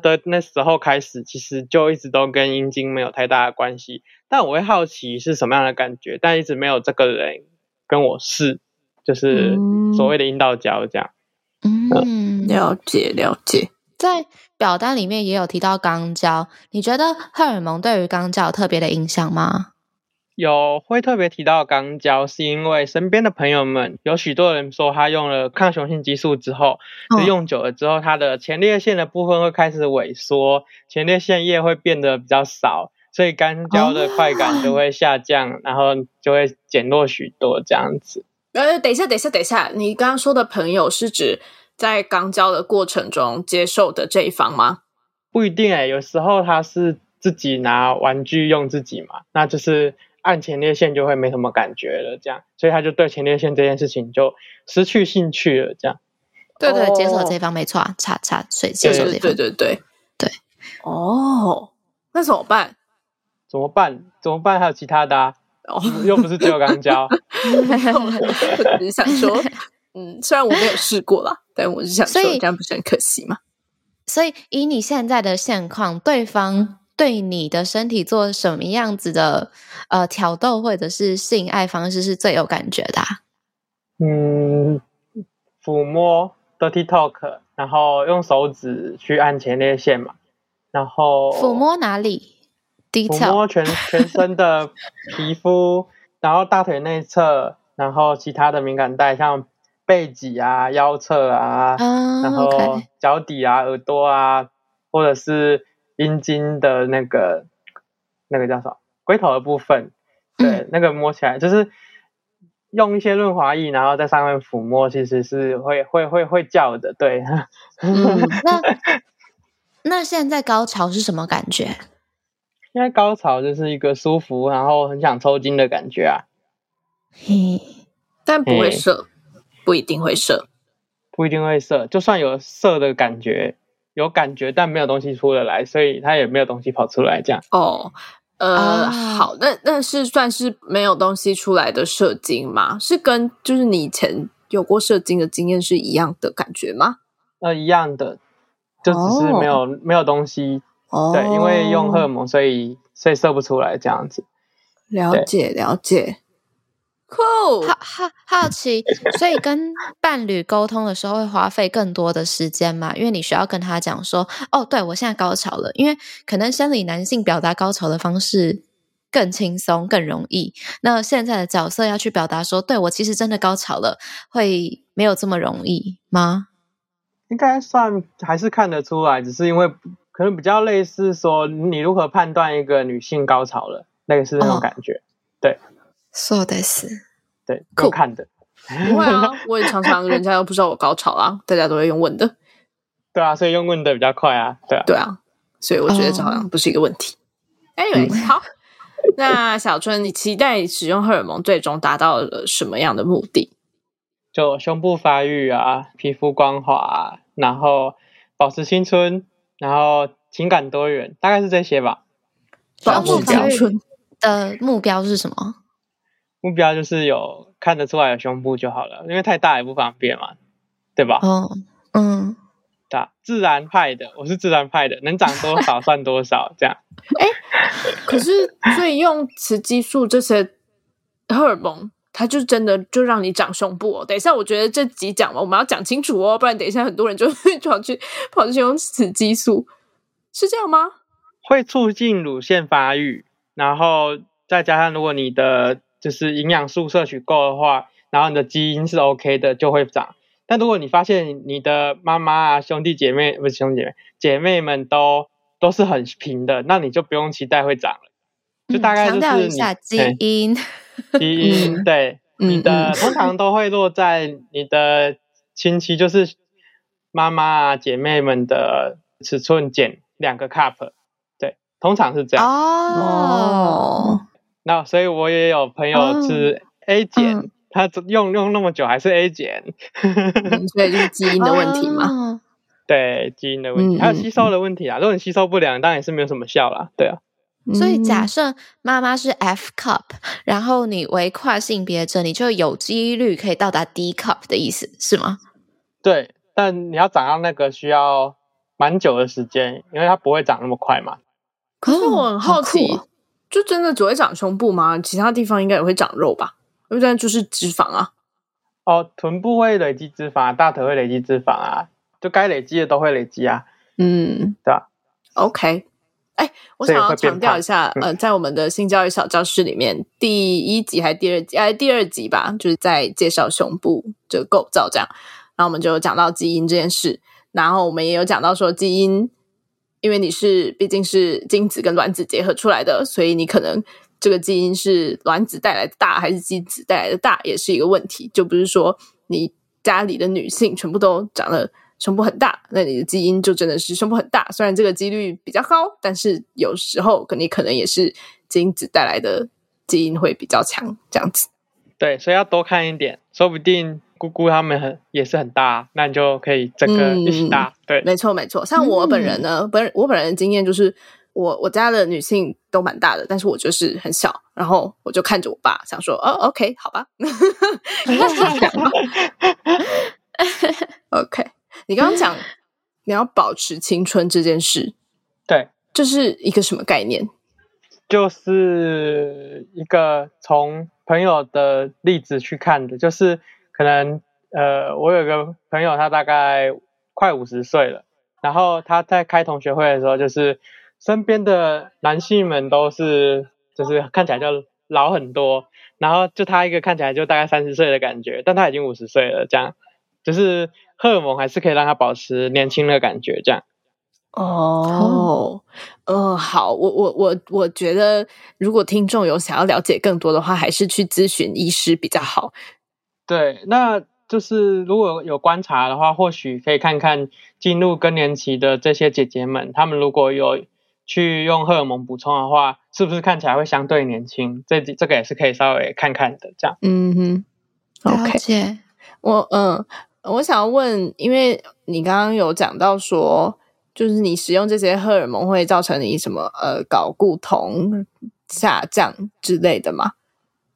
的那时候开始，其实就一直都跟阴茎没有太大的关系，但我会好奇是什么样的感觉，但一直没有这个人跟我试，就是所谓的阴道交这样。嗯，了解了解。在表单里面也有提到肛交，你觉得荷尔蒙对于肛交有特别的影响吗？有，会特别提到肛交，是因为身边的朋友们有许多人说，他用了抗雄性激素之后，就用久了之后，他的前列腺的部分会开始萎缩，前列腺液会变得比较少，所以肛交的快感就会下降，然后就会减弱许多这样子。呃，等一下，等一下，等一下，你刚刚说的朋友是指？在肛交的过程中接受的这一方吗？不一定哎、欸，有时候他是自己拿玩具用自己嘛，那就是按前列腺就会没什么感觉了，这样，所以他就对前列腺这件事情就失去兴趣了，这样。对对，接受这一方没错啊，差差，所以接受这一方，对对对对对。哦，那怎么办？怎么办？怎么办？还有其他的啊？哦，又不是只有肛交。我只是想说。嗯，虽然我没有试过啦，但我是想说，这样不是很可惜吗？所以，以你现在的现况，对方对你的身体做什么样子的呃挑逗或者是性爱方式是最有感觉的啊？嗯，抚摸 dirty talk，然后用手指去按前列腺嘛，然后抚摸哪里？抚摸全全身的皮肤，然后大腿内侧，然后其他的敏感带，像。背脊啊、腰侧啊，uh, 然后脚底啊、耳朵啊，或者是阴茎的那个那个叫什么龟头的部分，对，嗯、那个摸起来就是用一些润滑液，然后在上面抚摸，其实是会会会会叫的，对。嗯、那那现在高潮是什么感觉？现在高潮就是一个舒服，然后很想抽筋的感觉啊。嘿，但不会射。不一定会射，不一定会射。就算有射的感觉，有感觉，但没有东西出得来，所以它也没有东西跑出来。这样哦，呃，啊、好，那那是算是没有东西出来的射精吗？是跟就是你以前有过射精的经验是一样的感觉吗？呃，一样的，就只是没有、哦、没有东西。哦，对，因为用荷尔蒙，所以所以射不出来这样子。了解，了解。Cool. 好好好奇，所以跟伴侣沟通的时候会花费更多的时间嘛？因为你需要跟他讲说，哦，对，我现在高潮了。因为可能生理男性表达高潮的方式更轻松、更容易。那现在的角色要去表达说，对，我其实真的高潮了，会没有这么容易吗？应该算还是看得出来，只是因为可能比较类似说你如何判断一个女性高潮了，类似那种感觉。哦、对，说的是，对，够看的。不会啊，我也常常人家又不知道我高潮啦，大家都会用问的。对啊，所以用问的比较快啊。对啊，对啊，所以我觉得这好像不是一个问题。哦、Anyway，、嗯、好，那小春，你期待使用荷尔蒙最终达到了什么样的目的？就胸部发育啊，皮肤光滑，然后保持青春，然后情感多元，大概是这些吧。保持青春的目标是什么？目标就是有看得出来有胸部就好了，因为太大也不方便嘛，对吧？哦，嗯，对，自然派的，我是自然派的，能长多少 算多少，这样。哎，可是所以用雌激素这些荷尔蒙。它就真的就让你长胸部哦。等一下，我觉得这集讲完，我们要讲清楚哦，不然等一下很多人就 会跑去跑去用雌激素，是这样吗？会促进乳腺发育，然后再加上如果你的就是营养素摄取够的话，然后你的基因是 OK 的，就会长。但如果你发现你的妈妈啊、兄弟姐妹不是兄弟姐妹姐妹们都都是很平的，那你就不用期待会长了。就大概就是你、嗯、一下基因。基因对你的通常都会落在你的亲戚，就是妈妈啊姐妹们的尺寸减两个 cup，对，通常是这样哦。那所以我也有朋友是 A 减，他用用那么久还是 A 减，所以就是基因的问题嘛。对，基因的问题，还有吸收的问题啊。如果你吸收不良，当然也是没有什么效啦。对啊。所以假设妈妈是 F cup，然后你为跨性别者，你就有几率可以到达 D cup 的意思是吗？对，但你要长到那个需要蛮久的时间，因为它不会长那么快嘛。可是我很好奇，哦哦、就真的只会长胸部吗？其他地方应该也会长肉吧？因为这样就是脂肪啊。哦，臀部会累积脂肪，大腿会累积脂肪啊，就该累积的都会累积啊。嗯，对吧？OK。哎，我想要强调一下，呃，在我们的性教育小教室里面，第一集还是第二集？哎，第二集吧，就是在介绍胸部这个构造这样。然后我们就讲到基因这件事，然后我们也有讲到说，基因，因为你是毕竟是精子跟卵子结合出来的，所以你可能这个基因是卵子带来的大还是精子带来的大，也是一个问题。就不是说你家里的女性全部都长得。胸部很大，那你的基因就真的是胸部很大。虽然这个几率比较高，但是有时候你可能也是精子带来的基因会比较强，这样子。对，所以要多看一点，说不定姑姑他们很也是很大，那你就可以整个一起大。嗯、对，没错没错。像我本人呢，本、嗯、我本人的经验就是，我我家的女性都蛮大的，但是我就是很小，然后我就看着我爸，想说，哦，OK，好吧，OK。你刚刚讲你要保持青春这件事，对，这是一个什么概念？就是一个从朋友的例子去看的，就是可能呃，我有个朋友，他大概快五十岁了，然后他在开同学会的时候，就是身边的男性们都是就是看起来就老很多，然后就他一个看起来就大概三十岁的感觉，但他已经五十岁了，这样就是。荷尔蒙还是可以让他保持年轻的感觉，这样。哦，呃，好，我我我我觉得，如果听众有想要了解更多的话，还是去咨询医师比较好。对，那就是如果有观察的话，或许可以看看进入更年期的这些姐姐们，她们如果有去用荷尔蒙补充的话，是不是看起来会相对年轻？这这个也是可以稍微看看的，这样。嗯哼，OK，了解。我嗯。我想要问，因为你刚刚有讲到说，就是你使用这些荷尔蒙会造成你什么呃睾固酮下降之类的吗？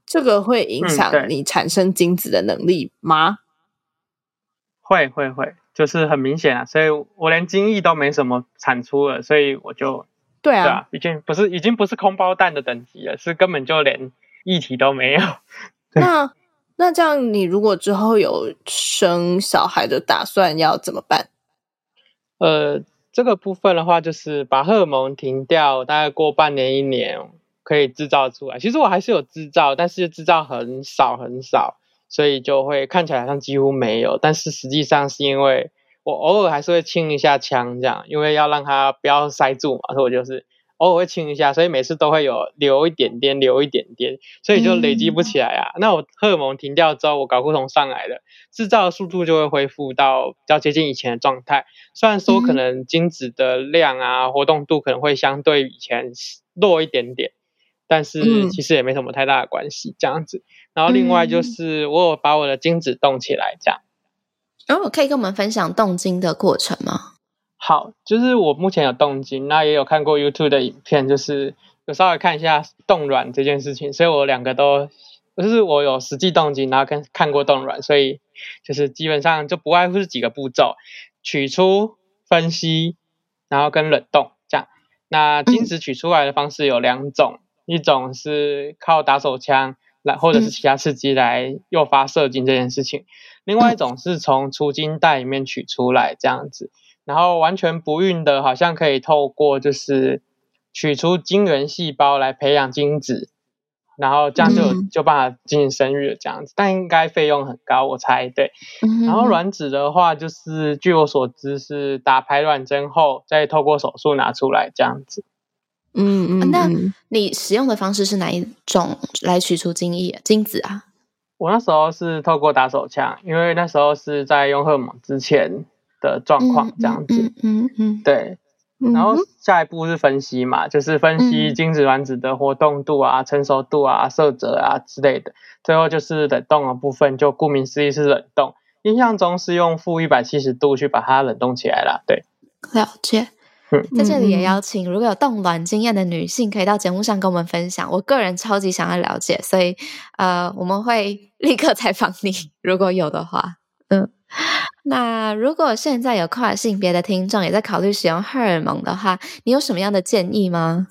这个会影响你产生精子的能力吗？嗯、会会会，就是很明显啊，所以我连精液都没什么产出了，所以我就对啊，对啊，已经不是已经不是空包蛋的等级了，是根本就连液体都没有。那那这样，你如果之后有生小孩的打算，要怎么办？呃，这个部分的话，就是把荷尔蒙停掉，大概过半年一年可以制造出来。其实我还是有制造，但是制造很少很少，所以就会看起来好像几乎没有。但是实际上是因为我偶尔还是会清一下枪，这样，因为要让它不要塞住嘛，所以我就是偶尔会清一下，所以每次都会有留一点点，留一点点，所以就累积不起来啊。嗯、那我荷尔蒙停掉之后，我睾固酮上来了，制造的速度就会恢复到比较接近以前的状态。虽然说可能精子的量啊、活动度可能会相对以前弱一点点，但是其实也没什么太大的关系，这样子。然后另外就是我有把我的精子冻起来，这样。然后可以跟我们分享冻精的过程吗？好，就是我目前有冻精，那也有看过 YouTube 的影片，就是有稍微看一下冻卵这件事情，所以我两个都，就是我有实际动精，然后跟看过冻卵，所以就是基本上就不外乎是几个步骤：取出、分析，然后跟冷冻这样。那精子取出来的方式有两种，嗯、一种是靠打手枪来，或者是其他刺激来诱发射精这件事情。另外一种是从储精袋里面取出来这样子，然后完全不孕的，好像可以透过就是取出精原细胞来培养精子，然后这样就、嗯、就办法进行生育了这样子，但应该费用很高，我猜对。然后卵子的话，就是据我所知是打排卵针后再透过手术拿出来这样子。嗯嗯，那你使用的方式是哪一种来取出精液精子啊？我那时候是透过打手枪，因为那时候是在用荷尔蒙之前的状况这样子，嗯嗯，嗯，嗯对，然后下一步是分析嘛，就是分析精子卵子的活动度啊、成熟度啊、色泽啊之类的，最后就是冷冻的部分，就顾名思义是冷冻，印象中是用负一百七十度去把它冷冻起来了，对，了解。在这里也邀请，如果有冻卵经验的女性，可以到节目上跟我们分享。我个人超级想要了解，所以呃，我们会 立刻采访你，如果有的话。嗯，那如果现在有跨性别的听众也在考虑使用荷尔蒙的话，你有什么样的建议吗？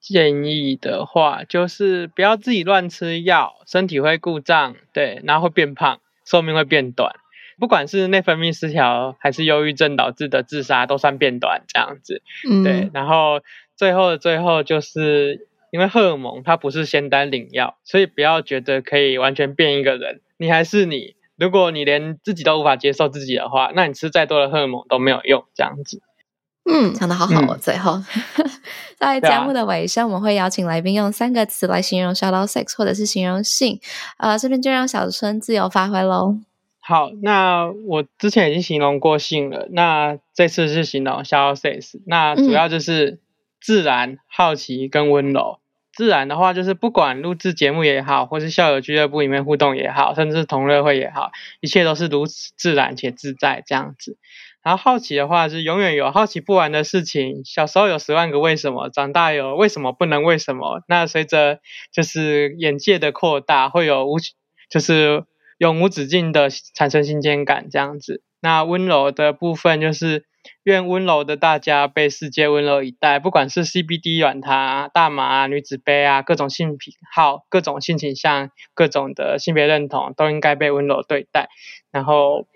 建议的话，就是不要自己乱吃药，身体会故障，对，然后会变胖，寿命会变短。不管是内分泌失调还是忧郁症导致的自杀，都算变短这样子。嗯，对。然后最后的最后，就是因为荷尔蒙它不是仙丹灵药，所以不要觉得可以完全变一个人，你还是你。如果你连自己都无法接受自己的话，那你吃再多的荷尔蒙都没有用。这样子。嗯，讲的好好哦。嗯、最后，在节目的尾声，我们会邀请来宾用三个词来形容 Out Sex 或者是形容性。呃，这边就让小春自由发挥喽。好，那我之前已经形容过性了，那这次是形容 Sex，那主要就是自然、好奇跟温柔。自然的话，就是不管录制节目也好，或是校友俱乐部里面互动也好，甚至同乐会也好，一切都是如此自然且自在这样子。然后好奇的话，是永远有好奇不完的事情。小时候有十万个为什么，长大有为什么不能为什么。那随着就是眼界的扩大，会有无就是。永无止境的产生新鲜感，这样子。那温柔的部分就是，愿温柔的大家被世界温柔以待。不管是 CBD 软糖、大麻啊、女子杯啊，各种性癖好、各种性倾向、各种的性别认同，都应该被温柔对待。然后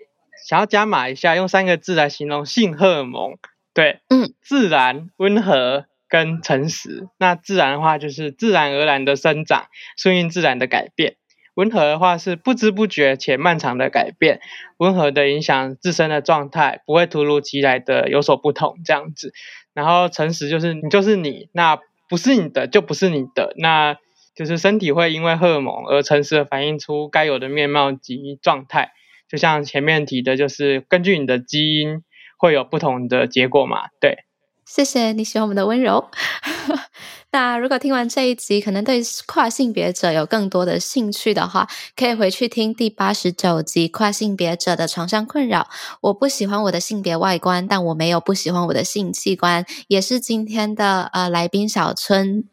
想要加码一下，用三个字来形容性荷尔蒙，对，嗯，自然、温和跟诚实。那自然的话，就是自然而然的生长，顺应自然的改变。温和的话是不知不觉且漫长的改变，温和的影响自身的状态，不会突如其来的有所不同这样子。然后诚实就是你就是你，那不是你的就不是你的，那就是身体会因为荷尔蒙而诚实的反映出该有的面貌及状态。就像前面提的，就是根据你的基因会有不同的结果嘛，对。谢谢你喜欢我们的温柔。那如果听完这一集，可能对跨性别者有更多的兴趣的话，可以回去听第八十九集《跨性别者的床上困扰》。我不喜欢我的性别外观，但我没有不喜欢我的性器官，也是今天的呃来宾小春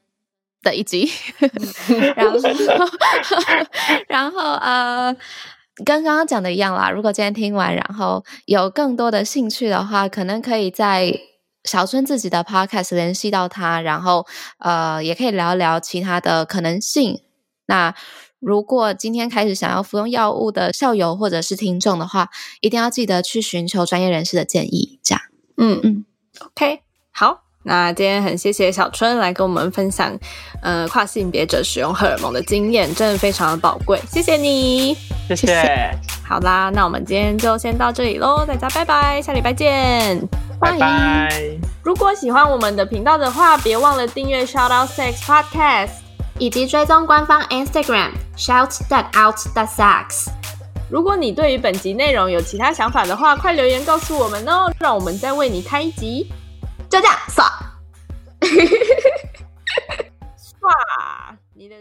的一集。然后，然后呃，跟刚刚讲的一样啦。如果今天听完，然后有更多的兴趣的话，可能可以在。小春自己的 podcast 联系到他，然后呃，也可以聊聊其他的可能性。那如果今天开始想要服用药物的校友或者是听众的话，一定要记得去寻求专业人士的建议。这样，嗯嗯，OK，好，那今天很谢谢小春来跟我们分享，呃，跨性别者使用荷尔蒙的经验，真的非常的宝贵，谢谢你，谢谢。好啦，那我们今天就先到这里喽，大家拜拜，下礼拜见，拜拜。如果喜欢我们的频道的话，别忘了订阅 Shout Out Sex Podcast，以及追踪官方 Instagram Shout That Out That Sex。如果你对于本集内容有其他想法的话，快留言告诉我们哦，让我们再为你开一集。就这样，爽，爽，你的。